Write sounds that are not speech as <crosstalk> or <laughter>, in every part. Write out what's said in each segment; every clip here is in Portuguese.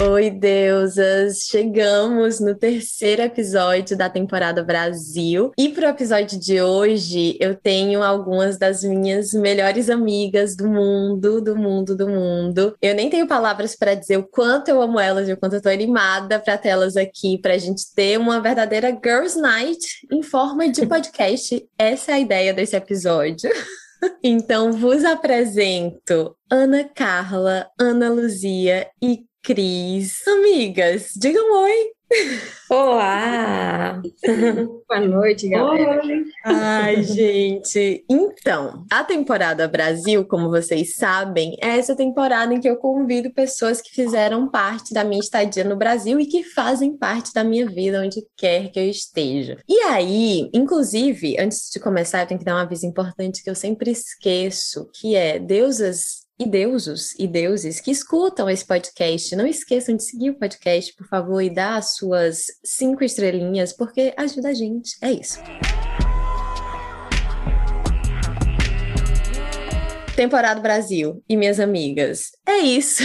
Oi, deusas! Chegamos no terceiro episódio da temporada Brasil. E para o episódio de hoje, eu tenho algumas das minhas melhores amigas do mundo, do mundo, do mundo. Eu nem tenho palavras para dizer o quanto eu amo elas e o quanto eu tô animada para tê-las aqui, para a gente ter uma verdadeira Girls Night em forma de <laughs> podcast. Essa é a ideia desse episódio. <laughs> Então, vos apresento Ana Carla, Ana Luzia e Cris. Amigas, digam oi. Olá! <laughs> Boa noite, galera. Oi. Ai, gente. Então, a temporada Brasil, como vocês sabem, é essa temporada em que eu convido pessoas que fizeram parte da minha estadia no Brasil e que fazem parte da minha vida onde quer que eu esteja. E aí, inclusive, antes de começar, eu tenho que dar um aviso importante que eu sempre esqueço, que é deusas e deusos e deuses que escutam esse podcast, não esqueçam de seguir o podcast, por favor, e dar as suas cinco estrelinhas, porque ajuda a gente. É isso. Temporada Brasil e minhas amigas. É isso.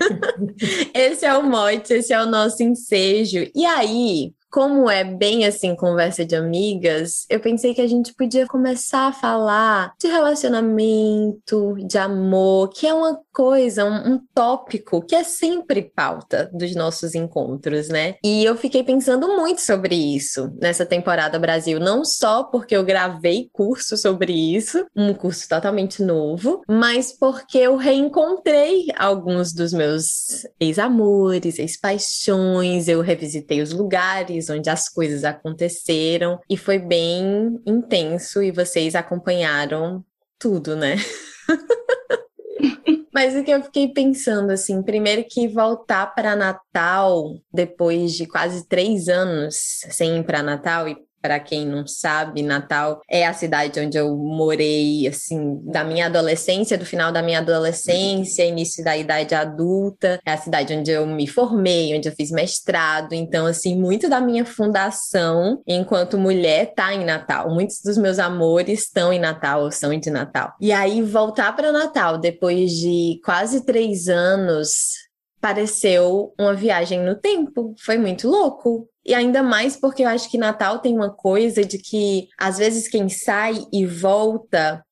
<laughs> esse é o mote, esse é o nosso ensejo. E aí, como é bem assim conversa de amigas, eu pensei que a gente podia começar a falar de relacionamento, de amor, que é uma coisa, um, um, tópico que é sempre pauta dos nossos encontros, né? E eu fiquei pensando muito sobre isso nessa temporada Brasil, não só porque eu gravei curso sobre isso, um curso totalmente novo, mas porque eu reencontrei alguns dos meus ex-amores, ex-paixões, eu revisitei os lugares onde as coisas aconteceram e foi bem intenso e vocês acompanharam tudo, né? <laughs> Mas o que eu fiquei pensando, assim, primeiro que voltar para Natal depois de quase três anos sem ir para Natal e para quem não sabe, Natal é a cidade onde eu morei, assim, da minha adolescência, do final da minha adolescência, início da idade adulta. É a cidade onde eu me formei, onde eu fiz mestrado. Então, assim, muito da minha fundação enquanto mulher tá em Natal. Muitos dos meus amores estão em Natal ou são de Natal. E aí, voltar para Natal depois de quase três anos pareceu uma viagem no tempo. Foi muito louco. E ainda mais porque eu acho que Natal tem uma coisa de que, às vezes, quem sai e volta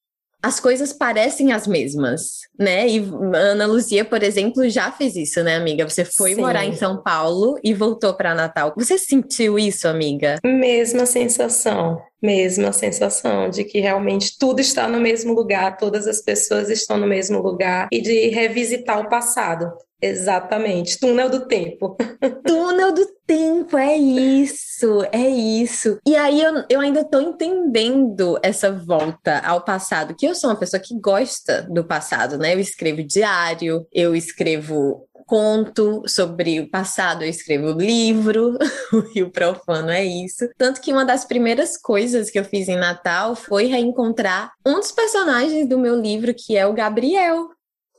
as coisas parecem as mesmas, né? E Ana Luzia, por exemplo, já fez isso, né, amiga? Você foi Sim. morar em São Paulo e voltou para Natal. Você sentiu isso, amiga? Mesma sensação, mesma sensação de que realmente tudo está no mesmo lugar, todas as pessoas estão no mesmo lugar e de revisitar o passado. Exatamente, túnel do tempo. <laughs> túnel do tempo, é isso, é isso. E aí eu, eu ainda tô entendendo essa volta ao passado, que eu sou uma pessoa que gosta do passado, né? Eu escrevo diário, eu escrevo conto sobre o passado, eu escrevo livro, <laughs> o Rio Profano é isso. Tanto que uma das primeiras coisas que eu fiz em Natal foi reencontrar um dos personagens do meu livro, que é o Gabriel,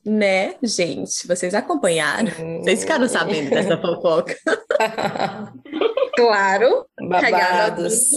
né, gente? Vocês acompanharam? Vocês ficaram sabendo dessa <laughs> fofoca? <laughs> claro. Babados.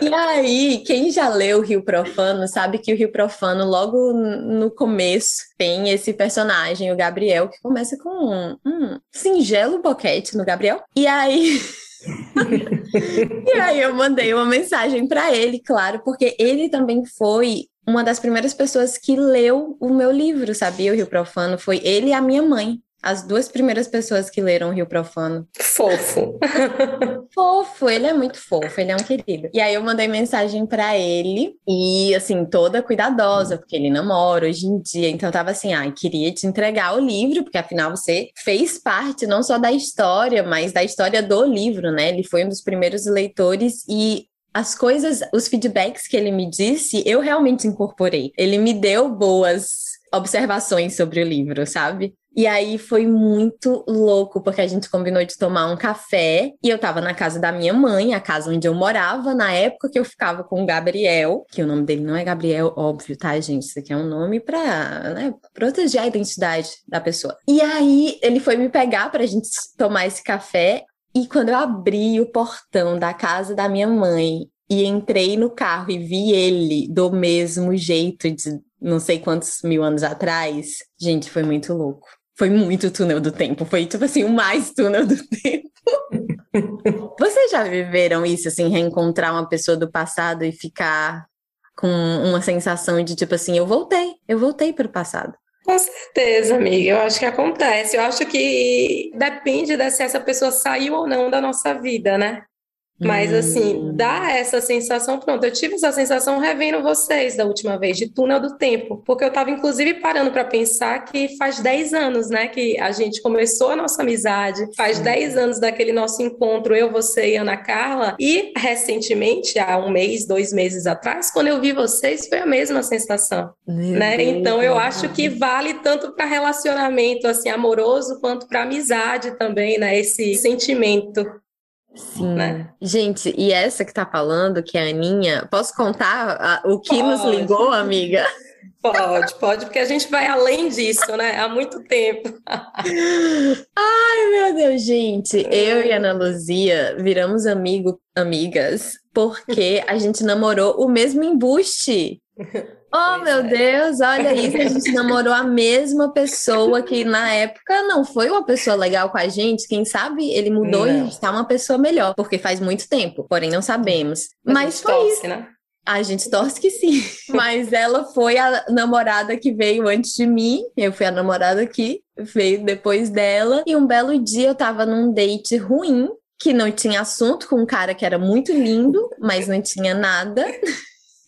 E aí, quem já leu o Rio Profano sabe que o Rio Profano, logo no começo, tem esse personagem, o Gabriel, que começa com um, um singelo boquete no Gabriel. E aí. <laughs> e aí eu mandei uma mensagem para ele, claro, porque ele também foi uma das primeiras pessoas que leu o meu livro, sabia? O Rio Profano foi ele e a minha mãe. As duas primeiras pessoas que leram o Rio Profano. Fofo. <laughs> fofo, ele é muito fofo, ele é um querido. E aí eu mandei mensagem para ele e assim, toda cuidadosa, porque ele namora hoje em dia. Então eu tava assim, ah, queria te entregar o livro, porque afinal você fez parte não só da história, mas da história do livro, né? Ele foi um dos primeiros leitores e as coisas, os feedbacks que ele me disse, eu realmente incorporei. Ele me deu boas observações sobre o livro, sabe? E aí foi muito louco, porque a gente combinou de tomar um café e eu tava na casa da minha mãe, a casa onde eu morava, na época que eu ficava com o Gabriel, que o nome dele não é Gabriel, óbvio, tá, gente? Isso aqui é um nome pra né, proteger a identidade da pessoa. E aí ele foi me pegar pra gente tomar esse café. E quando eu abri o portão da casa da minha mãe e entrei no carro e vi ele do mesmo jeito de não sei quantos mil anos atrás, gente, foi muito louco foi muito túnel do tempo. Foi, tipo assim, o mais túnel do <laughs> tempo. Vocês já viveram isso, assim, reencontrar uma pessoa do passado e ficar com uma sensação de, tipo assim, eu voltei, eu voltei para o passado? Com certeza, amiga. Eu acho que acontece. Eu acho que depende de se essa pessoa saiu ou não da nossa vida, né? Mas, assim, hum. dá essa sensação. Pronto, eu tive essa sensação revendo vocês da última vez, de túnel do tempo. Porque eu estava, inclusive, parando para pensar que faz 10 anos, né, que a gente começou a nossa amizade, faz 10 anos daquele nosso encontro, eu, você e Ana Carla. E, recentemente, há um mês, dois meses atrás, quando eu vi vocês, foi a mesma sensação. né? Então, eu acho que vale tanto para relacionamento, assim, amoroso, quanto para amizade também, né, esse sentimento. Sim. Né? Gente, e essa que tá falando, que é a Aninha, posso contar a, o que pode. nos ligou, amiga? <laughs> Pode, pode, porque a gente vai além disso, né? Há muito tempo. Ai, meu Deus, gente. Eu e Ana Luzia viramos amigo, amigas, porque a gente namorou o mesmo embuste. <laughs> Oh, pois meu é. Deus, olha isso, a gente <laughs> namorou a mesma pessoa que na época não foi uma pessoa legal com a gente. Quem sabe ele mudou não. e está uma pessoa melhor, porque faz muito tempo, porém não sabemos. Mas, Mas foi torce, isso. Né? A gente torce que sim. <laughs> Mas ela foi a namorada que veio antes de mim. Eu fui a namorada que veio depois dela. E um belo dia eu tava num date ruim, que não tinha assunto, com um cara que era muito lindo, mas não tinha nada.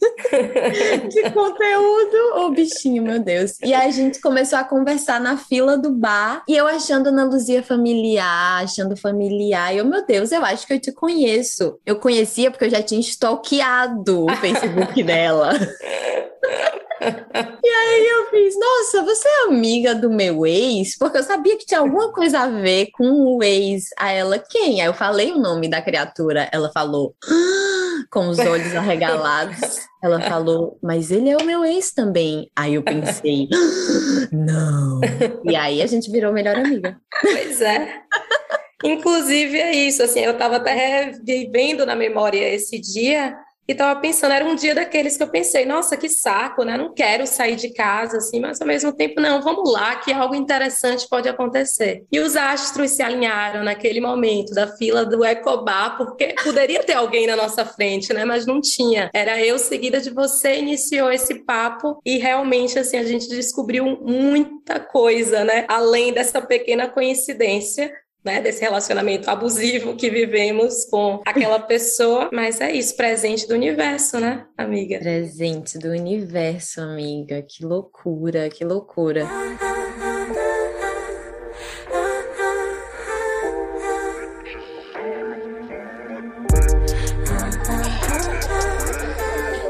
<laughs> de conteúdo, o oh, bichinho, meu Deus. E a gente começou a conversar na fila do bar e eu achando Ana Luzia familiar, achando familiar. E eu, meu Deus, eu acho que eu te conheço. Eu conhecia porque eu já tinha stalkeado o Facebook <laughs> dela. E aí eu fiz, nossa, você é amiga do meu ex? Porque eu sabia que tinha alguma coisa a ver com o ex. A ela, quem? Aí eu falei o nome da criatura. Ela falou, ah! Com os olhos arregalados. Ela falou, mas ele é o meu ex também. Aí eu pensei, <gasps> não. E aí a gente virou melhor amiga. Pois é. Inclusive é isso, assim, eu estava até vivendo na memória esse dia e tava pensando, era um dia daqueles que eu pensei, nossa, que saco, né? Não quero sair de casa, assim, mas ao mesmo tempo, não, vamos lá, que algo interessante pode acontecer. E os astros se alinharam naquele momento da fila do Ecobar, porque poderia ter alguém na nossa frente, né? Mas não tinha. Era eu seguida de você, iniciou esse papo e realmente, assim, a gente descobriu muita coisa, né? Além dessa pequena coincidência né, desse relacionamento abusivo que vivemos com aquela pessoa, mas é isso, presente do universo, né, amiga? Presente do universo, amiga. Que loucura, que loucura.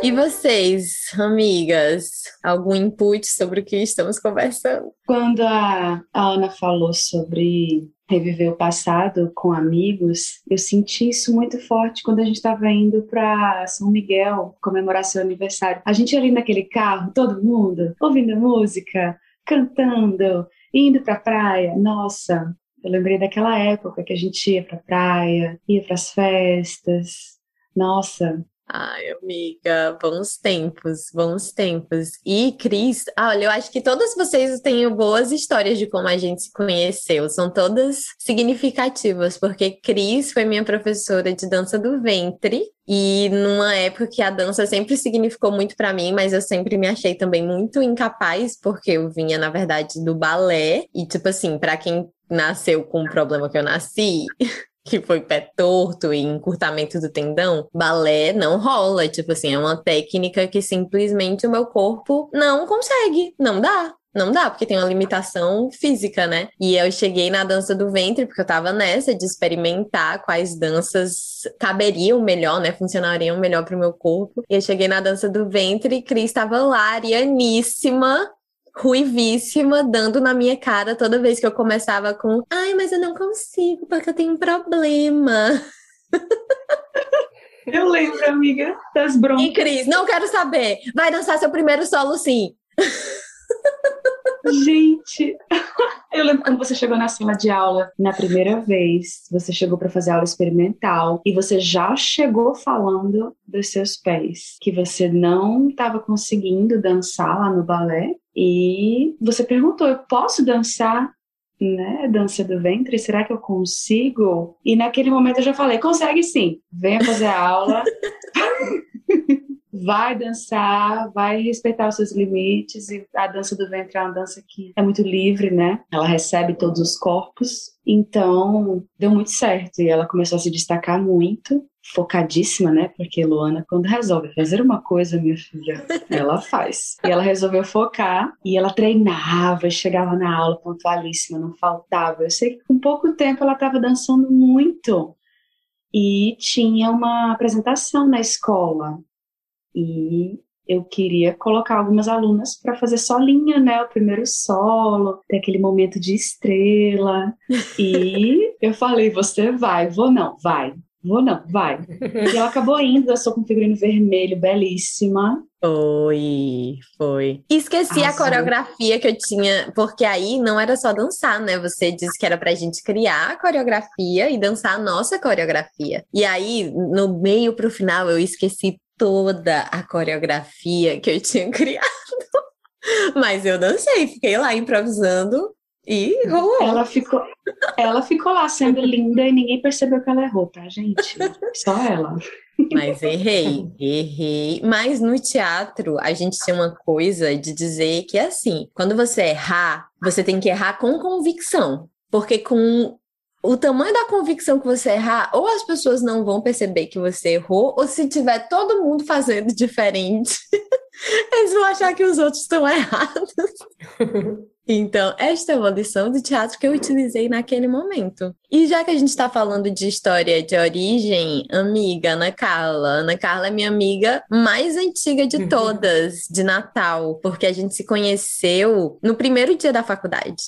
E vocês, amigas, algum input sobre o que estamos conversando? Quando a, a Ana falou sobre reviver o passado com amigos, eu senti isso muito forte quando a gente estava indo para São Miguel comemorar seu aniversário. A gente ali naquele carro, todo mundo ouvindo música, cantando, indo para a praia. Nossa, eu lembrei daquela época que a gente ia para a praia, ia para as festas. Nossa, Ai, amiga, bons tempos, bons tempos. E Cris, olha, eu acho que todas vocês têm boas histórias de como a gente se conheceu, são todas significativas, porque Cris foi minha professora de dança do ventre. E numa época que a dança sempre significou muito para mim, mas eu sempre me achei também muito incapaz, porque eu vinha, na verdade, do balé. E, tipo assim, para quem nasceu com o problema que eu nasci, <laughs> que foi pé torto e encurtamento do tendão, balé não rola. Tipo assim, é uma técnica que simplesmente o meu corpo não consegue, não dá. Não dá, porque tem uma limitação física, né? E eu cheguei na dança do ventre, porque eu tava nessa de experimentar quais danças caberiam melhor, né? Funcionariam melhor pro meu corpo. E eu cheguei na dança do ventre Cris estava lá, arianíssima, ruivíssima, dando na minha cara toda vez que eu começava com ai, mas eu não consigo porque eu tenho um problema. <laughs> Eu lembro, amiga, das broncas. E Cris, não quero saber. Vai dançar seu primeiro solo sim. Gente, quando você chegou na sala de aula na primeira vez, você chegou para fazer aula experimental e você já chegou falando dos seus pés, que você não estava conseguindo dançar lá no balé e você perguntou: "Eu posso dançar?" Né, dança do ventre, será que eu consigo? E naquele momento eu já falei, consegue sim, venha fazer a aula. <laughs> vai dançar, vai respeitar os seus limites e a dança do ventre é uma dança que é muito livre, né? Ela recebe todos os corpos, então deu muito certo e ela começou a se destacar muito, focadíssima, né? Porque Luana quando resolve fazer uma coisa, minha filha, ela faz. E ela resolveu focar e ela treinava, chegava na aula pontualíssima, não faltava. Eu sei que com pouco tempo ela estava dançando muito. E tinha uma apresentação na escola e eu queria colocar algumas alunas para fazer solinha, né? O primeiro solo, ter aquele momento de estrela. E <laughs> eu falei: você vai, vou não, vai. Vou não, vai. E ela acabou indo, dançou com figurino vermelho, belíssima. Foi, foi. Esqueci a coreografia que eu tinha, porque aí não era só dançar, né? Você disse que era pra gente criar a coreografia e dançar a nossa coreografia. E aí, no meio pro final, eu esqueci toda a coreografia que eu tinha <laughs> criado. Mas eu dancei, fiquei lá improvisando e rolou. Ela ficou, ela ficou lá sendo linda e ninguém percebeu que ela errou, tá, gente? Só ela. Mas errei, errei. Mas no teatro, a gente tem uma coisa de dizer que é assim: quando você errar, você tem que errar com convicção. Porque com o tamanho da convicção que você errar, ou as pessoas não vão perceber que você errou, ou se tiver todo mundo fazendo <laughs> diferente, <laughs> eles vão achar que os outros estão errados. <laughs> Então, esta é uma lição de teatro que eu utilizei naquele momento. E já que a gente está falando de história de origem, amiga Ana Carla. Ana Carla é minha amiga mais antiga de todas, de Natal, porque a gente se conheceu no primeiro dia da faculdade.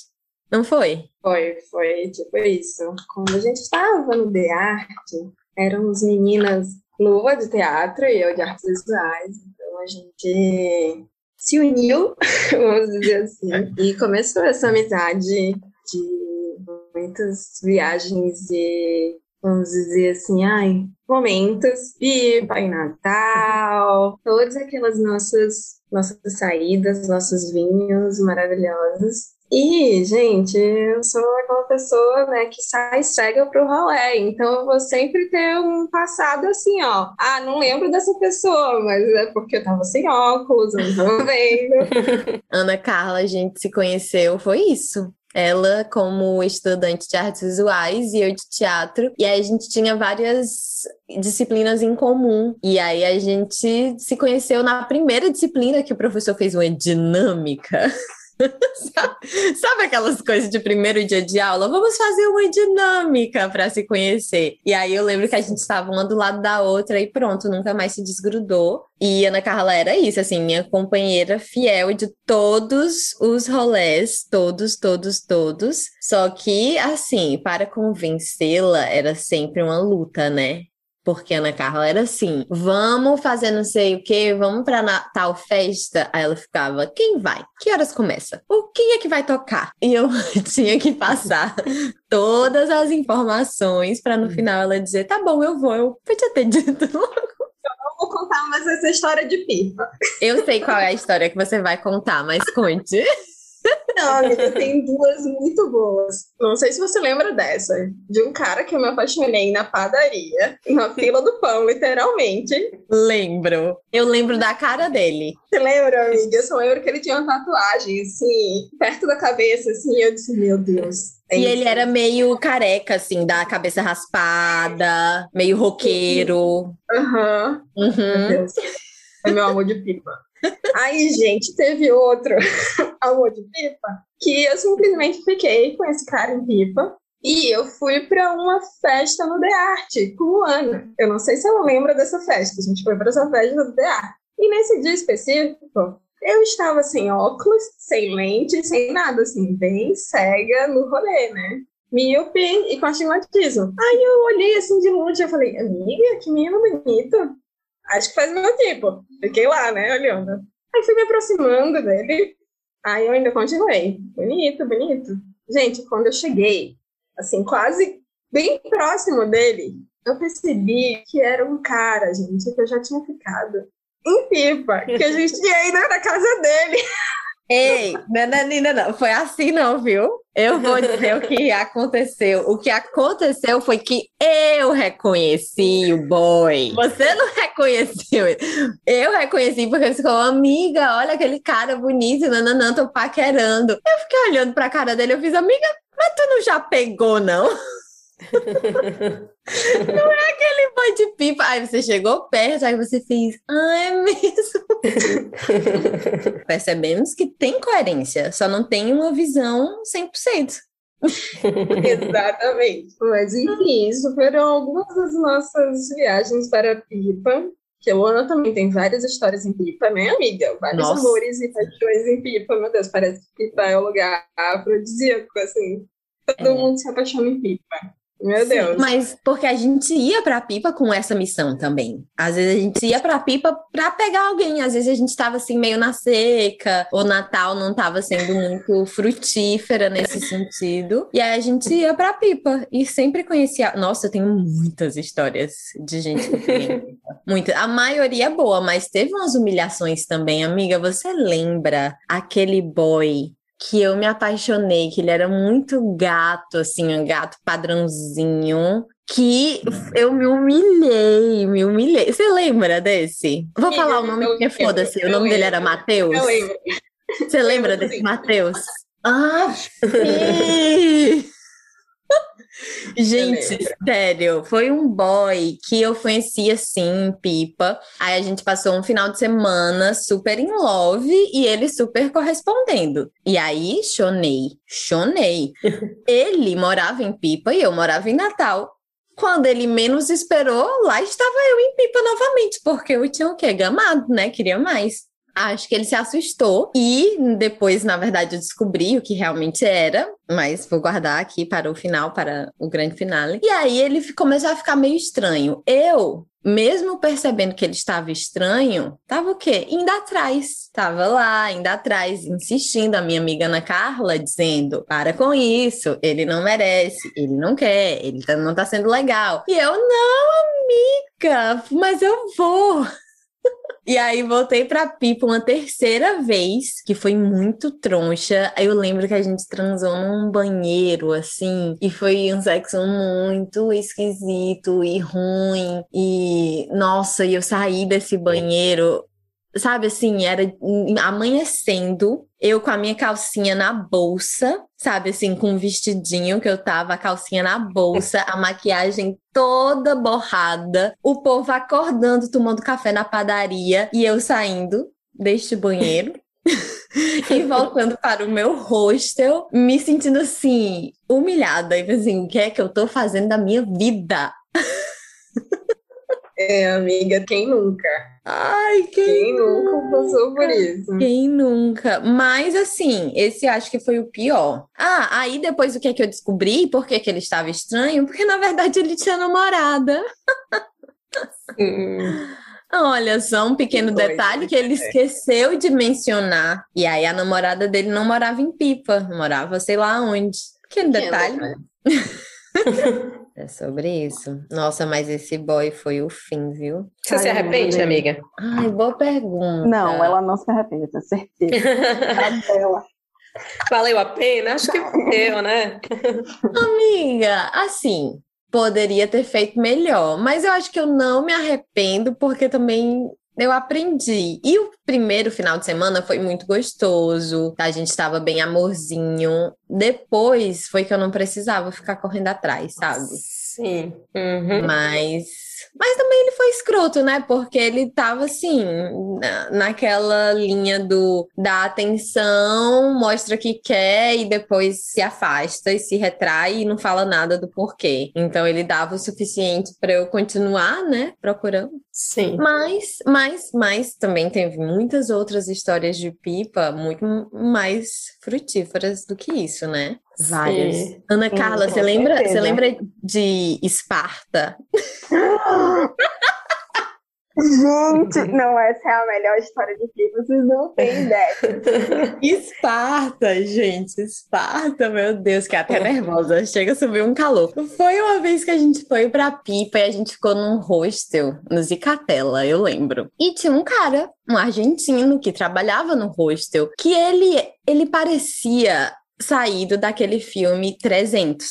Não foi? Foi, foi tipo isso. Quando a gente estava no The Art, éramos meninas Luva de teatro e eu de artes visuais. Então a gente se uniu, <laughs> vamos dizer assim, e começou essa amizade de muitas viagens e vamos dizer assim, ai, momentos, pipa em Natal, todas aquelas nossas nossas saídas, nossos vinhos maravilhosos. E, gente, eu sou aquela pessoa, né, que sai cega pro rolê, então eu vou sempre ter um passado assim, ó. Ah, não lembro dessa pessoa, mas é porque eu tava sem óculos, eu não tava <laughs> vendo. Ana Carla, a gente se conheceu, foi isso. Ela como estudante de artes visuais e eu de teatro. E aí a gente tinha várias disciplinas em comum. E aí a gente se conheceu na primeira disciplina que o professor fez uma dinâmica. <laughs> Sabe aquelas coisas de primeiro dia de aula? Vamos fazer uma dinâmica para se conhecer. E aí eu lembro que a gente estava uma do lado da outra e pronto, nunca mais se desgrudou. E Ana Carla era isso, assim, minha companheira fiel de todos os rolés, todos, todos, todos. Só que, assim, para convencê-la era sempre uma luta, né? Porque a Ana Carla era assim: vamos fazer não sei o que, vamos pra tal festa. Aí ela ficava: quem vai? Que horas começa? O que é que vai tocar? E eu <laughs> tinha que passar <laughs> todas as informações para no final ela dizer: tá bom, eu vou. Eu podia ter dito logo. Eu vou contar mais essa história de pipa. Eu sei qual é a história que você vai contar, mas conte. <laughs> Não, amiga, tem duas muito boas. Não sei se você lembra dessa. De um cara que eu me apaixonei na padaria, na fila do pão, literalmente. Lembro. Eu lembro da cara dele. Você lembra, amiga? Eu só lembro que ele tinha uma tatuagem, assim, perto da cabeça, assim. Eu disse, meu Deus. É e ele era meio careca, assim, da cabeça raspada, meio roqueiro. Aham. Uhum. uhum. Meu Deus. É meu amor de pipa. Aí, gente, teve outro <laughs> amor de pipa que eu simplesmente fiquei com esse cara em pipa. E eu fui para uma festa no The Art com Ana. Eu não sei se ela lembra dessa festa. A gente foi para essa festa no The Art. E nesse dia específico, Eu estava sem óculos, sem lente, sem nada, assim, bem cega no rolê, né? Míope e com astigmatismo. Aí eu olhei assim de longe e falei, amiga, que menino bonito. Acho que faz meu tipo. Fiquei lá, né, olhando. Aí fui me aproximando dele. Aí eu ainda continuei. Bonito, bonito. Gente, quando eu cheguei, assim, quase bem próximo dele, eu percebi que era um cara, gente, que eu já tinha ficado em pipa, que a gente ia ido na casa dele. <laughs> Ei, não, não, não, foi assim não, viu? Eu vou dizer o que aconteceu. O que aconteceu foi que eu reconheci o boy. Você não reconheceu. Eu reconheci porque você falou, amiga, olha aquele cara bonito, nananã, tô paquerando. Eu fiquei olhando pra cara dele, eu fiz, amiga, mas tu não já pegou, não? Não é aquele boy de pipa. Aí você chegou perto, aí você fez. Ah, é mesmo. <laughs> Percebemos que tem coerência, só não tem uma visão 100%. <laughs> Exatamente. Mas enfim, isso foram algumas das nossas viagens para Pipa. Que a Luana também tem várias histórias em Pipa, né, amiga? Vários Nossa. amores e paixões em Pipa. Meu Deus, parece que Pipa é um lugar afrodisíaco, assim. Todo é. mundo se apaixona em Pipa. Meu Deus. Sim, mas porque a gente ia pra pipa com essa missão também. Às vezes a gente ia pra pipa pra pegar alguém. Às vezes a gente tava assim meio na seca. O Natal não tava sendo muito frutífera nesse sentido. E aí a gente ia pra pipa. E sempre conhecia. Nossa, eu tenho muitas histórias de gente que tem <laughs> Muitas. A maioria é boa, mas teve umas humilhações também, amiga. Você lembra aquele boy que eu me apaixonei, que ele era muito gato, assim, um gato padrãozinho, que eu me humilhei, me humilhei. Você lembra desse? Vou Sim, falar o nome porque foda-se, o nome dele era Matheus. Eu lembro. Você lembra desse Matheus? Ah, sim! <laughs> Gente, sério, foi um boy que eu conheci assim, pipa. Aí a gente passou um final de semana super em love e ele super correspondendo. E aí, chonei, chonei. <laughs> ele morava em pipa e eu morava em Natal. Quando ele menos esperou, lá estava eu em pipa novamente, porque eu tinha o quê? Gamado, né? Queria mais. Acho que ele se assustou e depois, na verdade, eu descobri o que realmente era, mas vou guardar aqui para o final, para o grande finale. E aí ele começou a ficar meio estranho. Eu, mesmo percebendo que ele estava estranho, tava o quê? Indo atrás. Tava lá, indo atrás, insistindo. A minha amiga Ana Carla dizendo: para com isso, ele não merece, ele não quer, ele tá, não tá sendo legal. E eu, não, amiga, mas eu vou. E aí voltei pra Pipa uma terceira vez, que foi muito troncha. Aí eu lembro que a gente transou num banheiro, assim, e foi um sexo muito esquisito e ruim. E, nossa, e eu saí desse banheiro sabe assim, era amanhecendo, eu com a minha calcinha na bolsa, sabe assim, com um vestidinho que eu tava, a calcinha na bolsa, a maquiagem toda borrada, o povo acordando, tomando café na padaria e eu saindo deste banheiro. <laughs> e voltando para o meu hostel, me sentindo assim, humilhada. E assim, o que é que eu tô fazendo da minha vida? <laughs> É, amiga, quem nunca? Ai, quem, quem nunca passou por isso? Quem nunca? Mas assim, esse acho que foi o pior. Ah, aí depois o que é que eu descobri? Por que, que ele estava estranho? Porque na verdade ele tinha namorada. Olha só, um pequeno que detalhe coisa, que ele é. esqueceu de mencionar. E aí a namorada dele não morava em Pipa, morava sei lá onde. Pequeno detalhe. <laughs> É sobre isso. Nossa, mas esse boy foi o fim, viu? Você Ai, se arrepende, amiga? Ai, boa pergunta. Não, ela não se arrepende, tenho certeza. <laughs> Valeu a pena? Acho que valeu, né? Amiga, assim, poderia ter feito melhor, mas eu acho que eu não me arrependo porque também eu aprendi. E o primeiro final de semana foi muito gostoso. A gente estava bem amorzinho. Depois foi que eu não precisava ficar correndo atrás, sabe? Sim. Uhum. Mas Mas também ele foi escroto, né? Porque ele tava assim, na, naquela linha do da atenção, mostra que quer e depois se afasta e se retrai e não fala nada do porquê. Então ele dava o suficiente para eu continuar, né, procurando. Sim. Mas, mas, mas também teve muitas outras histórias de pipa muito mais frutíferas do que isso, né? Várias. Sim. Ana Carla, você lembra, você lembra de Esparta? Gente, não, essa é a melhor história de que vocês não têm ideia. <laughs> Esparta, gente, Esparta, meu Deus, que até nervosa, chega a subir um calor. Foi uma vez que a gente foi pra Pipa e a gente ficou num hostel no Zicatela, eu lembro. E tinha um cara, um argentino, que trabalhava no hostel, que ele, ele parecia saído daquele filme 300.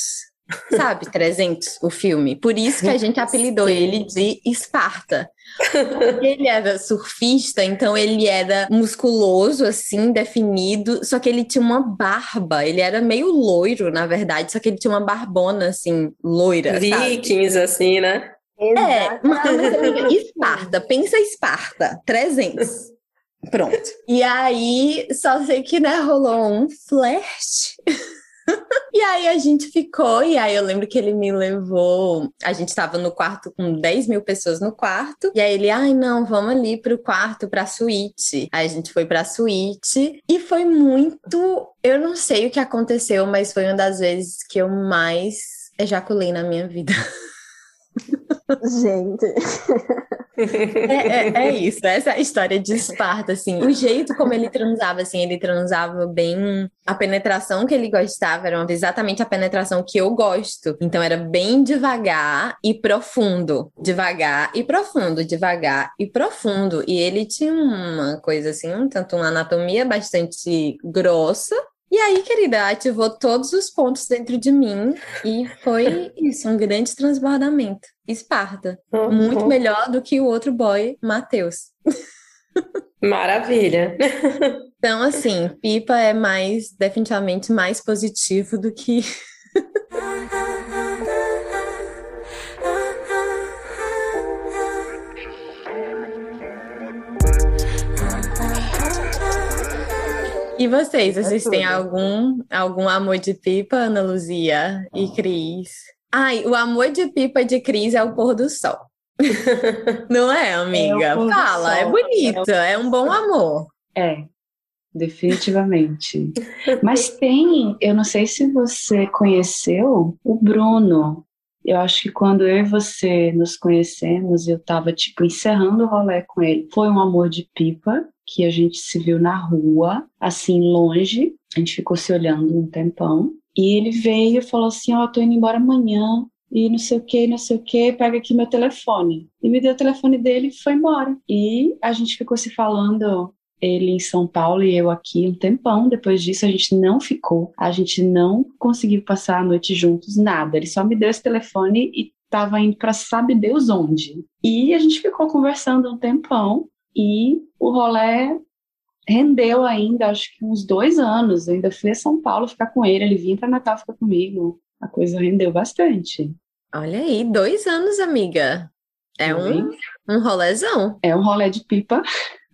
Sabe, 300, o filme. Por isso que a gente apelidou Sim. ele de Esparta. Porque Ele era surfista, então ele era musculoso, assim, definido, só que ele tinha uma barba. Ele era meio loiro, na verdade, só que ele tinha uma barbona, assim, loira. sabe? Vikings, assim, né? É, mas Exatamente. Esparta, pensa Esparta, 300. Pronto. <laughs> E aí, só sei que, né, rolou um flash. <laughs> E aí a gente ficou, e aí eu lembro que ele me levou. A gente tava no quarto com 10 mil pessoas no quarto. E aí ele, ai, não, vamos ali pro quarto, pra suíte. Aí a gente foi pra suíte e foi muito. Eu não sei o que aconteceu, mas foi uma das vezes que eu mais ejaculei na minha vida. <laughs> Gente, É, é, é isso, essa é a história de Esparta, assim. O jeito como ele transava, assim, ele transava bem. A penetração que ele gostava era exatamente a penetração que eu gosto. Então era bem devagar e profundo. Devagar e profundo, devagar e profundo. E ele tinha uma coisa assim, um tanto uma anatomia bastante grossa. E aí, querida, ativou todos os pontos dentro de mim e foi isso, um grande transbordamento. Esparta. Muito Uhum. melhor do que o outro boy, Matheus. Maravilha. Então, assim, Pipa é mais, definitivamente mais positivo do que. <laughs> E vocês, vocês têm tudo. algum, algum amor de pipa, Ana Luzia e Cris? Ai, o amor de pipa de Cris é o pôr do sol. <laughs> Não é, amiga? do Fala, é sol. bonito, é um bom amor. É, definitivamente. Mas tem, eu não sei se você conheceu o Bruno. Eu acho que quando eu e você nos conhecemos, eu tava, tipo, encerrando o rolê com ele. Foi um amor de pipa, que a gente se viu na rua, assim, longe. A gente ficou se olhando um tempão. E ele veio e falou assim: Ó, tô indo embora amanhã. E não sei o que, não sei o que, pega aqui meu telefone. E me deu o telefone dele e foi embora. E a gente ficou se falando ele em São Paulo e eu aqui um tempão. Depois disso, a gente não ficou, a gente não conseguiu passar a noite juntos, nada. Ele só me deu esse telefone e estava indo para sabe Deus onde. E a gente ficou conversando um tempão e o rolê rendeu ainda, acho que uns dois anos. Eu ainda fui a São Paulo ficar com ele, ele vinha para Natal ficar comigo. A coisa rendeu bastante. Olha aí, dois anos, amiga. É um, um rolezão. É um rolê de pipa.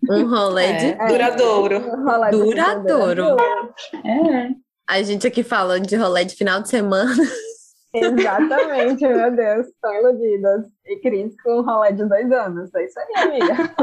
Um rolê <laughs> É, de duradouro. rola de Duradouro. É. A gente aqui falando de rolê de final de semana. <laughs> Exatamente, meu Deus, estão iludidas. E Cris com um rolê de dois anos. É isso aí, amiga.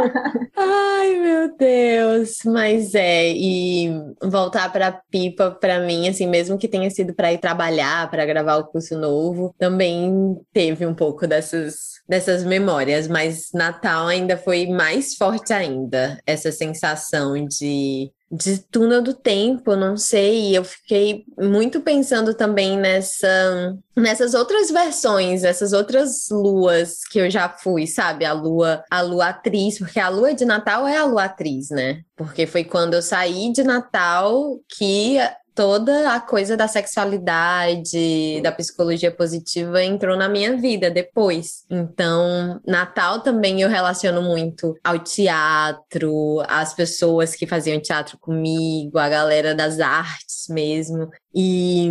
Ai, meu Deus. Mas é, e voltar pra pipa pra mim, assim, mesmo que tenha sido pra ir trabalhar, pra gravar o curso novo, também teve um pouco dessas dessas memórias, mas Natal ainda foi mais forte ainda, essa sensação de de túnel do tempo, não sei, eu fiquei muito pensando também nessa nessas outras versões, essas outras luas que eu já fui, sabe? A lua, a lua atriz, porque a lua de Natal é a lua atriz, né? Porque foi quando eu saí de Natal que toda a coisa da sexualidade, da psicologia positiva entrou na minha vida depois. Então, Natal também eu relaciono muito ao teatro, às pessoas que faziam teatro comigo, a galera das artes mesmo. E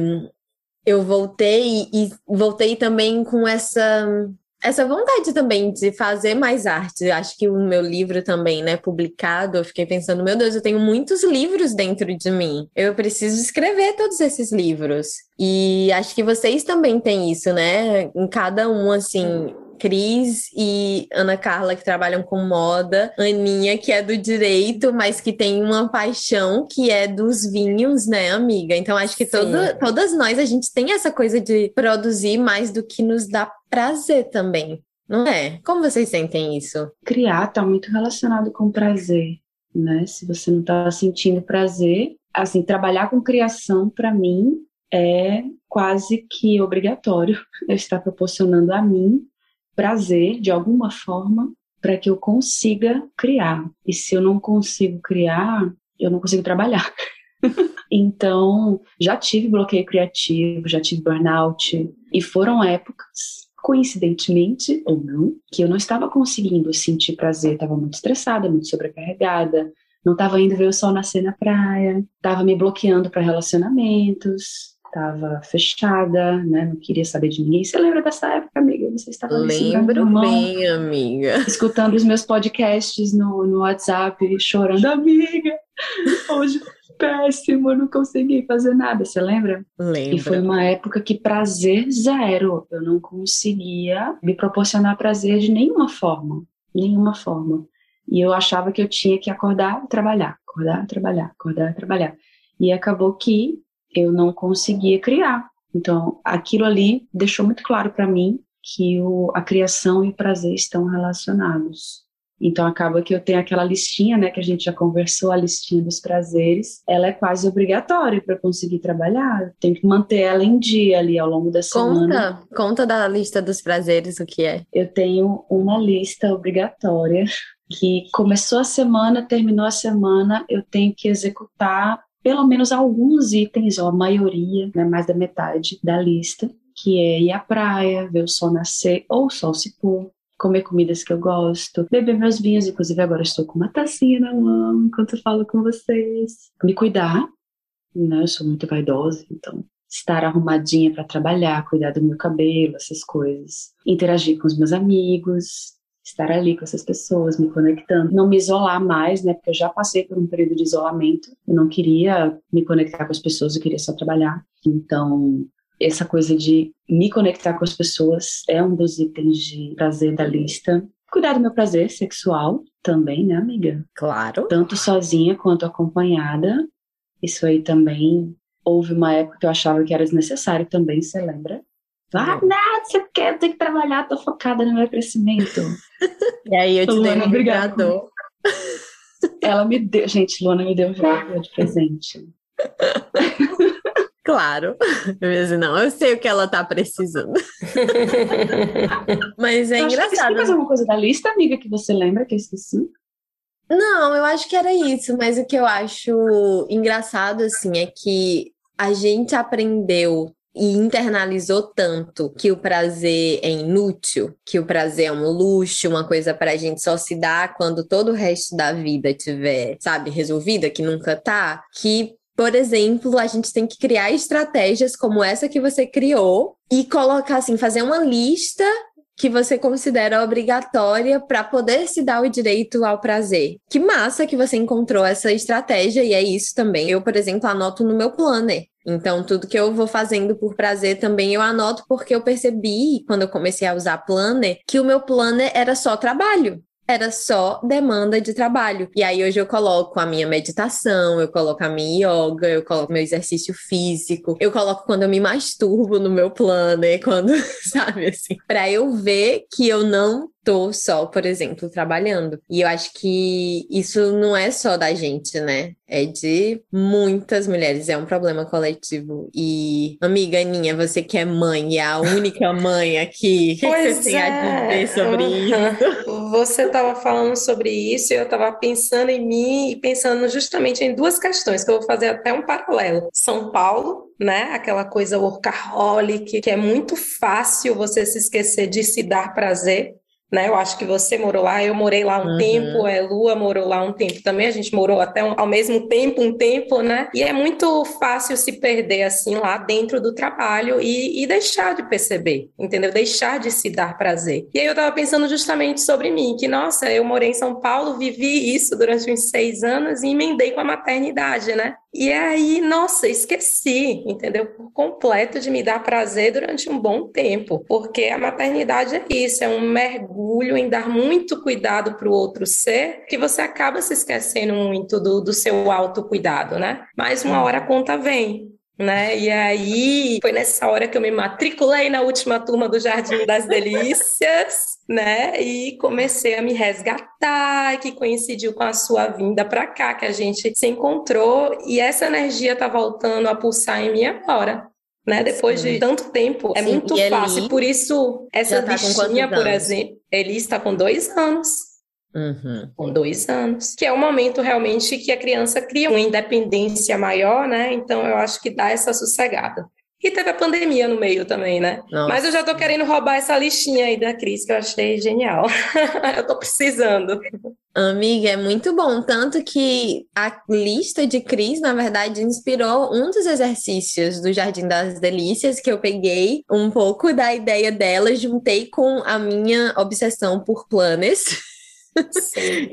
eu voltei e voltei também com essa essa vontade também de fazer mais arte. Acho que o meu livro também, né, publicado, eu fiquei pensando, meu Deus, eu tenho muitos livros dentro de mim. Eu preciso escrever todos esses livros. E acho que vocês também têm isso, né? Em cada um, assim, Cris e Ana Carla, que trabalham com moda, Aninha, que é do direito, mas que tem uma paixão que é dos vinhos, né, amiga? Então acho que todo, todas nós, a gente tem essa coisa de produzir mais do que nos dá prazer também. Não é? Como vocês sentem isso? Criar está muito relacionado com prazer, né? Se você não está sentindo prazer, assim, trabalhar com criação para mim é quase que obrigatório. <laughs> Eu estar proporcionando a mim prazer de alguma forma para que eu consiga criar. E se eu não consigo criar, eu não consigo trabalhar. <laughs> então, já tive bloqueio criativo, já tive burnout, e foram épocas, coincidentemente ou não, que eu não estava conseguindo sentir prazer, estava muito estressada, muito sobrecarregada, não estava indo ver o sol nascer na praia, estava me bloqueando para relacionamentos, estava fechada, né? Não queria saber de ninguém. Você lembra dessa época? Você estava Lembro bem, amiga. Escutando os meus podcasts no, no WhatsApp, chorando, amiga. Hoje péssimo, não consegui fazer nada, você lembra? Lembro. E foi uma época que prazer zero. Eu não conseguia me proporcionar prazer de nenhuma forma, nenhuma forma. E eu achava que eu tinha que acordar e trabalhar, acordar trabalhar, acordar e trabalhar. E acabou que eu não conseguia criar. Então, aquilo ali deixou muito claro para mim que o, a criação e o prazer estão relacionados. Então acaba que eu tenho aquela listinha, né, que a gente já conversou, a listinha dos prazeres. Ela é quase obrigatória para conseguir trabalhar. Tem que manter ela em dia ali ao longo da semana. Conta, conta da lista dos prazeres o que é. Eu tenho uma lista obrigatória que começou a semana, terminou a semana, eu tenho que executar pelo menos alguns itens, ou a maioria, né, mais da metade da lista, que é ir à praia, ver o sol nascer ou o sol se pôr, comer comidas que eu gosto, beber meus vinhos, inclusive agora estou com uma tacinha na mão enquanto eu falo com vocês, me cuidar, né, eu sou muito vaidosa, então estar arrumadinha para trabalhar, cuidar do meu cabelo, essas coisas, interagir com os meus amigos, estar ali com essas pessoas, me conectando, não me isolar mais, né? Porque eu já passei por um período de isolamento, eu não queria me conectar com as pessoas, eu queria só trabalhar. Então, essa coisa de me conectar com as pessoas é um dos itens de prazer da lista. Cuidar do meu prazer sexual também, né, amiga? Claro. Tanto sozinha quanto acompanhada. Isso aí também houve uma época que eu achava que era desnecessário também, você lembra? Ah, não, você quer, tenho que trabalhar, tô focada no meu crescimento. <laughs> E aí eu te dei um vibrador. Ela me deu, gente, Luana me deu um vibrador de presente. <laughs> Claro. <laughs> Eu disse, não, eu sei o que ela tá precisando. <laughs> Mas é eu engraçado. Tem mais alguma coisa da lista, amiga, que você lembra que eu esqueci? Não, eu acho que era isso, mas o que eu acho engraçado, assim, é que a gente aprendeu e internalizou tanto que o prazer é inútil, que o prazer é um luxo, uma coisa para a gente só se dar quando todo o resto da vida tiver, sabe, resolvida, que nunca tá, que por exemplo, a gente tem que criar estratégias como essa que você criou e colocar assim, fazer uma lista que você considera obrigatória para poder se dar o direito ao prazer. Que massa que você encontrou essa estratégia e é isso também. Eu, por exemplo, anoto no meu planner. Então, tudo que eu vou fazendo por prazer também eu anoto porque eu percebi, quando eu comecei a usar planner, que o meu planner era só trabalho era só demanda de trabalho. E aí hoje eu coloco a minha meditação, eu coloco a minha yoga, eu coloco meu exercício físico, eu coloco quando eu me masturbo no meu planner, <laughs> quando, sabe assim, para eu ver que eu não tô só, por exemplo, trabalhando. E eu acho que isso não é só da gente, né? É de muitas mulheres, é um problema coletivo. E, amiga Aninha, você que é mãe e é a única <laughs> mãe aqui, o que, que, você tem a é. dizer sobre isso? <laughs> Você estava falando sobre isso e eu estava pensando em mim e pensando justamente em duas questões, que eu vou fazer até um paralelo. São Paulo, né? Aquela coisa workaholic, que é muito fácil você se esquecer de se dar prazer né? Eu acho que você morou lá, eu morei lá um uhum. tempo, a Lua morou lá um tempo também, a gente morou até um, ao mesmo tempo, um tempo, né? E é muito fácil se perder assim lá dentro do trabalho e, e deixar de perceber, entendeu? Deixar de se dar prazer. E aí eu tava pensando justamente sobre mim, que, nossa, eu morei em São Paulo, vivi isso durante uns seis anos e emendei com a maternidade, né? E aí, nossa, esqueci, entendeu? Por completo de me dar prazer durante um bom tempo, porque a maternidade é isso, é um mergulho em dar muito cuidado para o outro ser, que você acaba se esquecendo muito do, do seu autocuidado, né? Mas uma hora a conta vem, né? E aí foi nessa hora que eu me matriculei na última turma do Jardim das Delícias, né? E comecei a me resgatar, que coincidiu com a sua vinda para cá, que a gente se encontrou e essa energia tá voltando a pulsar em mim agora. Né? Depois Sim. de tanto tempo, é Sim, muito fácil. Por isso, essa tá listinha, por exemplo, ele está com dois anos. Uhum. Com dois anos. Que é o momento realmente que a criança cria uma independência maior, né? Então eu acho que dá essa sossegada. E teve a pandemia no meio também, né? Nossa. Mas eu já tô querendo roubar essa listinha aí da Cris, que eu achei genial. <laughs> eu tô precisando. Amiga, é muito bom. Tanto que a lista de Cris, na verdade, inspirou um dos exercícios do Jardim das Delícias, que eu peguei um pouco da ideia dela, juntei com a minha obsessão por planners. <laughs>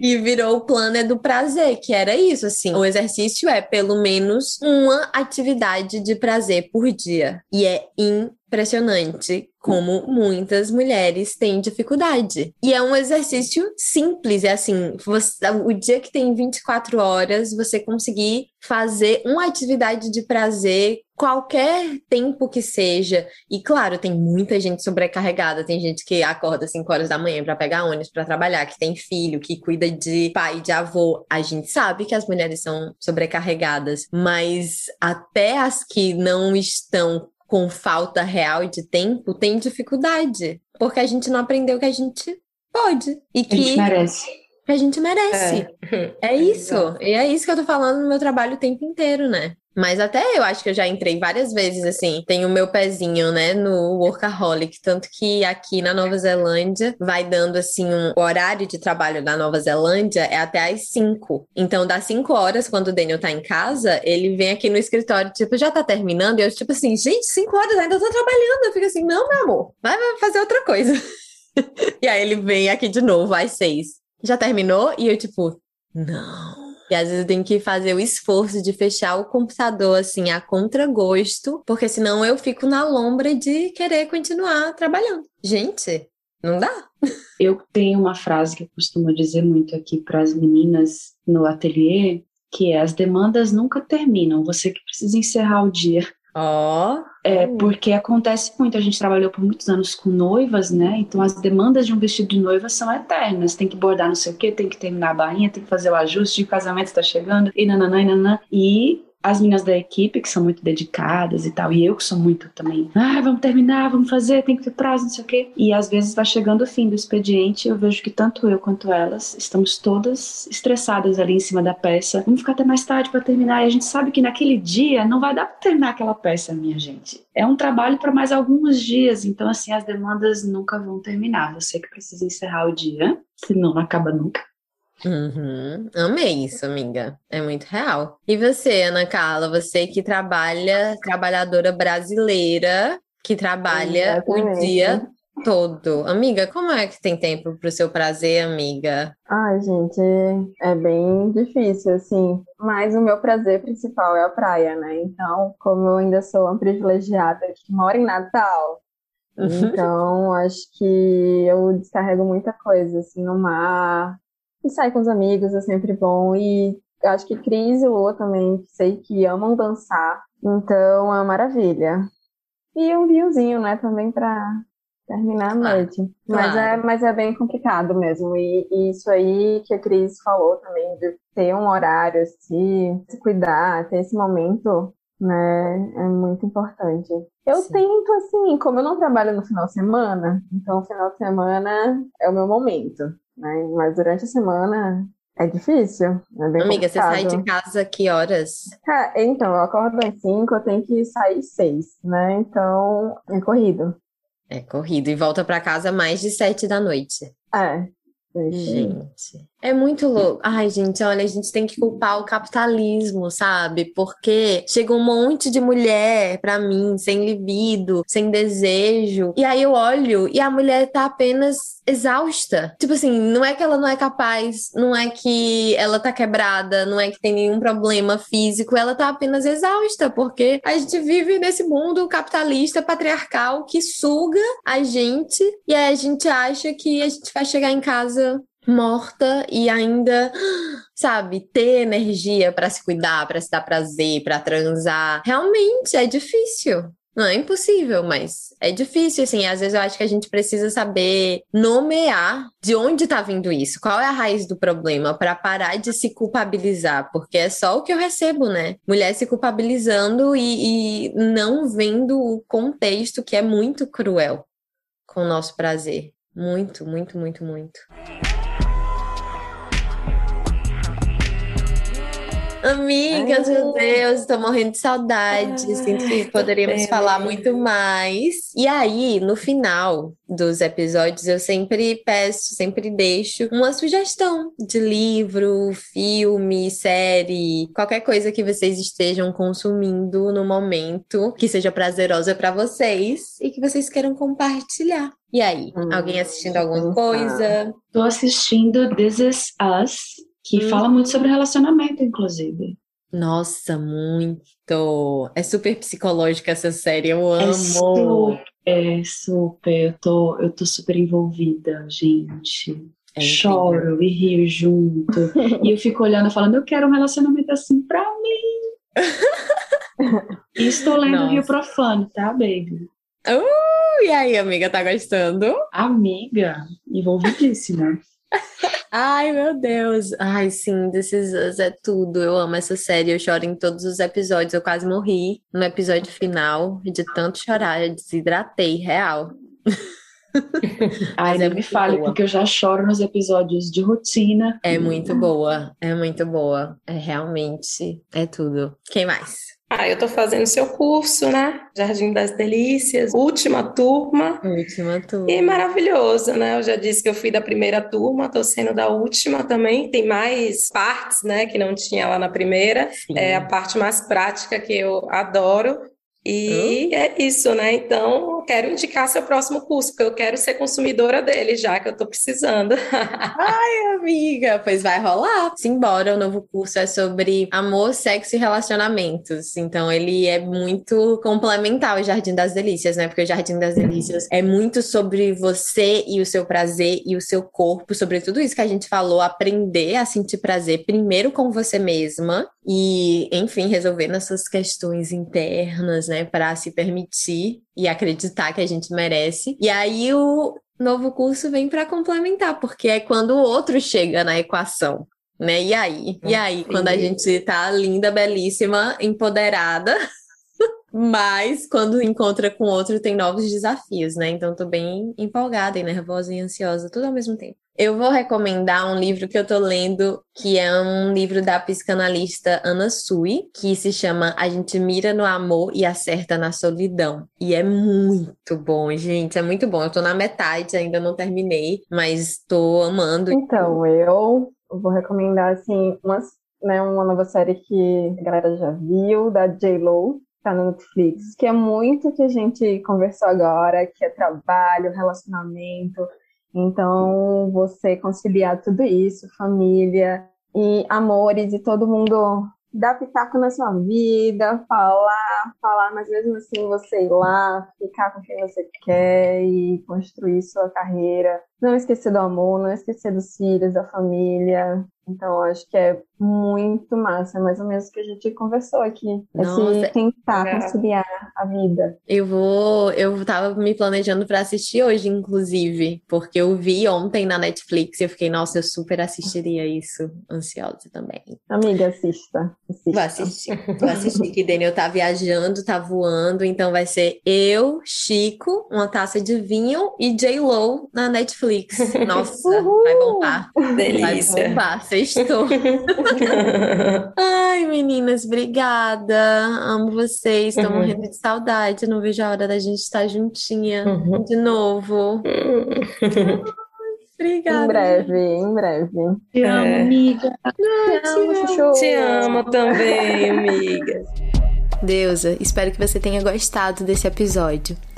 e virou o plano é do prazer, que era isso, assim. O exercício é pelo menos uma atividade de prazer por dia. E é impressionante como muitas mulheres têm dificuldade. E é um exercício simples, é assim, você, o dia que tem 24 horas, você conseguir fazer uma atividade de prazer qualquer tempo que seja. E claro, tem muita gente sobrecarregada, tem gente que acorda 5 horas da manhã para pegar ônibus para trabalhar, que tem filho, que cuida de pai, de avô. A gente sabe que as mulheres são sobrecarregadas, mas até as que não estão com falta real de tempo tem dificuldade, porque a gente não aprendeu que a gente pode e que a gente merece. Que a gente merece. É, é isso. E é isso que eu tô falando no meu trabalho o tempo inteiro, né? Mas até eu acho que eu já entrei várias vezes, assim, tenho o meu pezinho, né, no workaholic, tanto que aqui na Nova Zelândia vai dando, assim, um horário de trabalho da Nova Zelândia é até às 5. Então, das 5 horas, quando o Daniel tá em casa, ele vem aqui no escritório, tipo, já tá terminando, e eu, tipo assim, gente, 5 horas, ainda tô trabalhando. Eu fico assim, não, meu amor, vai fazer outra coisa. <laughs> e aí ele vem aqui de novo às 6. Já terminou? E eu, tipo, não. E às vezes eu tenho que fazer o esforço de fechar o computador assim a contragosto, porque senão eu fico na lombra de querer continuar trabalhando. Gente, não dá. Eu tenho uma frase que eu costumo dizer muito aqui para as meninas no ateliê, que é as demandas nunca terminam, você que precisa encerrar o dia. Ó. Oh. É, porque acontece muito, a gente trabalhou por muitos anos com noivas, né? Então as demandas de um vestido de noiva são eternas. Tem que bordar não sei o quê, tem que terminar a bainha, tem que fazer o ajuste, o casamento está chegando, e nananã, e nananã. E as meninas da equipe, que são muito dedicadas e tal, e eu que sou muito também, ah, vamos terminar, vamos fazer, tem que ter prazo, não sei o quê. E às vezes vai chegando o fim do expediente, eu vejo que tanto eu quanto elas estamos todas estressadas ali em cima da peça. Vamos ficar até mais tarde para terminar, e a gente sabe que naquele dia não vai dar para terminar aquela peça, minha gente. É um trabalho para mais alguns dias, então assim, as demandas nunca vão terminar. Você que precisa encerrar o dia, senão não acaba nunca. Uhum. Amei isso, amiga. É muito real. E você, Ana Carla, você que trabalha, trabalhadora brasileira, que trabalha Exatamente. o dia todo. Amiga, como é que tem tempo para o seu prazer, amiga? Ai, gente, é bem difícil, assim. Mas o meu prazer principal é a praia, né? Então, como eu ainda sou uma privilegiada que mora em Natal, <laughs> então acho que eu descarrego muita coisa, assim, no mar, e sair com os amigos é sempre bom. E acho que Cris e Lua também, sei que amam dançar. Então é uma maravilha. E um vinhozinho, né, também para terminar a noite. Ah, mas, claro. é, mas é bem complicado mesmo. E, e, isso aí que a Cris falou também, de ter um horário, se, se cuidar, ter esse momento, né, é muito importante. Eu Sim. tento, assim, como eu não trabalho no final de semana, então o final de semana é o meu momento né? Mas durante a semana é difícil. É Amiga, complicado. você sai de casa que horas? então, eu acordo às 5, eu tenho que sair às 6, né? Então, é corrido. É corrido. E volta para casa mais de sete da noite. É. Gente, é muito louco. Ai, gente, olha, a gente tem que culpar o capitalismo, sabe? Porque chega um monte de mulher pra mim, sem libido, sem desejo. E aí eu olho e a mulher tá apenas exausta. Tipo assim, não é que ela não é capaz, não é que ela tá quebrada, não é que tem nenhum problema físico, ela tá apenas exausta, porque a gente vive nesse mundo capitalista, patriarcal, que suga a gente e aí a gente acha que a gente vai chegar em casa morta e ainda, sabe, ter energia para se cuidar, para se dar prazer, para transar. Realmente é difícil. Não é impossível, mas é difícil, assim. Às vezes eu acho que a gente precisa saber nomear de onde tá vindo isso, qual é a raiz do problema, para parar de se culpabilizar, porque é só o que eu recebo, né? Mulher se culpabilizando e, e não vendo o contexto que é muito cruel com o nosso prazer. Muito, muito, muito, muito. Amigas, Ai, meu Deus, estou morrendo de saudade. Sinto que poderíamos falar muito mais. E aí, no final dos episódios, eu sempre peço, sempre deixo uma sugestão de livro, filme, série, qualquer coisa que vocês estejam consumindo no momento, que seja prazerosa para vocês e que vocês queiram compartilhar. E aí, hum, alguém assistindo alguma coisa? Tô assistindo This Is Us que hum. fala muito sobre relacionamento, inclusive. Nossa, muito! É super psicológica essa série, eu é amo! É super, é super, eu tô, eu tô super envolvida, gente. É Choro e rio junto. e eu fico olhando falando, eu quero um relacionamento assim pra mim. <laughs> e estou lendo Nossa. Rio Profano, tá, baby? Uh, e aí, amiga, tá gostando? Amiga, envolvidíssima. <laughs> Ai, meu Deus. Ai, sim, This Is Us é tudo. Eu amo essa série. Eu choro em todos os episódios. Eu quase morri no episódio final de tanto chorar. Eu desidratei, real. <laughs> Ai, não é me fale, boa. porque eu já choro nos episódios de rotina. É muito boa. É muito boa. É realmente. É tudo. Quem mais? Ah, eu tô fazendo seu curso, né? Jardim das Delícias, última turma. Última turma. E maravilhoso, né? Eu já disse que eu fui da primeira turma, tô sendo da última também. Tem mais partes, né, que não tinha lá na primeira. Sim. É a parte mais prática que eu adoro. E hum? é isso, né? Então, quero indicar seu próximo curso, porque eu quero ser consumidora dele, já que eu tô precisando. <laughs> Ai, amiga, pois vai rolar. Simbora, o novo curso é sobre amor, sexo e relacionamentos. Então, ele é muito complementar ao Jardim das Delícias, né? Porque o Jardim das Delícias é muito sobre você e o seu prazer e o seu corpo, sobre tudo isso que a gente falou, aprender a sentir prazer primeiro com você mesma e, enfim, resolver essas questões internas, né, para se permitir e acreditar que a gente merece. E aí o novo curso vem para complementar, porque é quando o outro chega na equação. Né? E aí? E aí, quando a gente tá linda, belíssima, empoderada, <laughs> mas quando encontra com outro tem novos desafios, né? Então tô bem empolgada e nervosa e ansiosa, tudo ao mesmo tempo. Eu vou recomendar um livro que eu tô lendo, que é um livro da psicanalista Ana Sui, que se chama A gente mira no amor e acerta na solidão. E é muito bom, gente, é muito bom. Eu tô na metade, ainda não terminei, mas tô amando. Então, eu vou recomendar assim umas, né, uma nova série que a galera já viu, da J-Lo, tá no Netflix, que é muito que a gente conversou agora, que é trabalho, relacionamento, então, você conciliar tudo isso, família e amores e todo mundo dar pitaco na sua vida, falar, falar, mas mesmo assim você ir lá, ficar com quem você quer e construir sua carreira. Não esquecer do amor, não esquecer dos filhos, da família. Então, acho que é muito massa, é mais ou menos o que a gente conversou aqui. Nossa, Esse tentar é. conciliar a vida. Eu vou, eu tava me planejando para assistir hoje, inclusive, porque eu vi ontem na Netflix e eu fiquei, nossa, eu super assistiria isso, ansiosa também. Amiga, assista. assista. Vou assistir. Vou assistir, que Daniel tá viajando, tá voando, então vai ser eu, Chico, uma taça de vinho e J-Lo na Netflix Netflix. <laughs> Nossa, vai bombar. Delícia. Vai bombar, sextou. <laughs> Ai, meninas, obrigada. Amo vocês. Estou Uhum. morrendo de saudade. Não vejo a hora da gente estar juntinha Uhum. de novo. <laughs> Obrigada. Em breve, em breve. Te amo, É. amiga. Te amo, Chuchu. Te amo também, amiga. Deusa, espero que você tenha gostado desse episódio.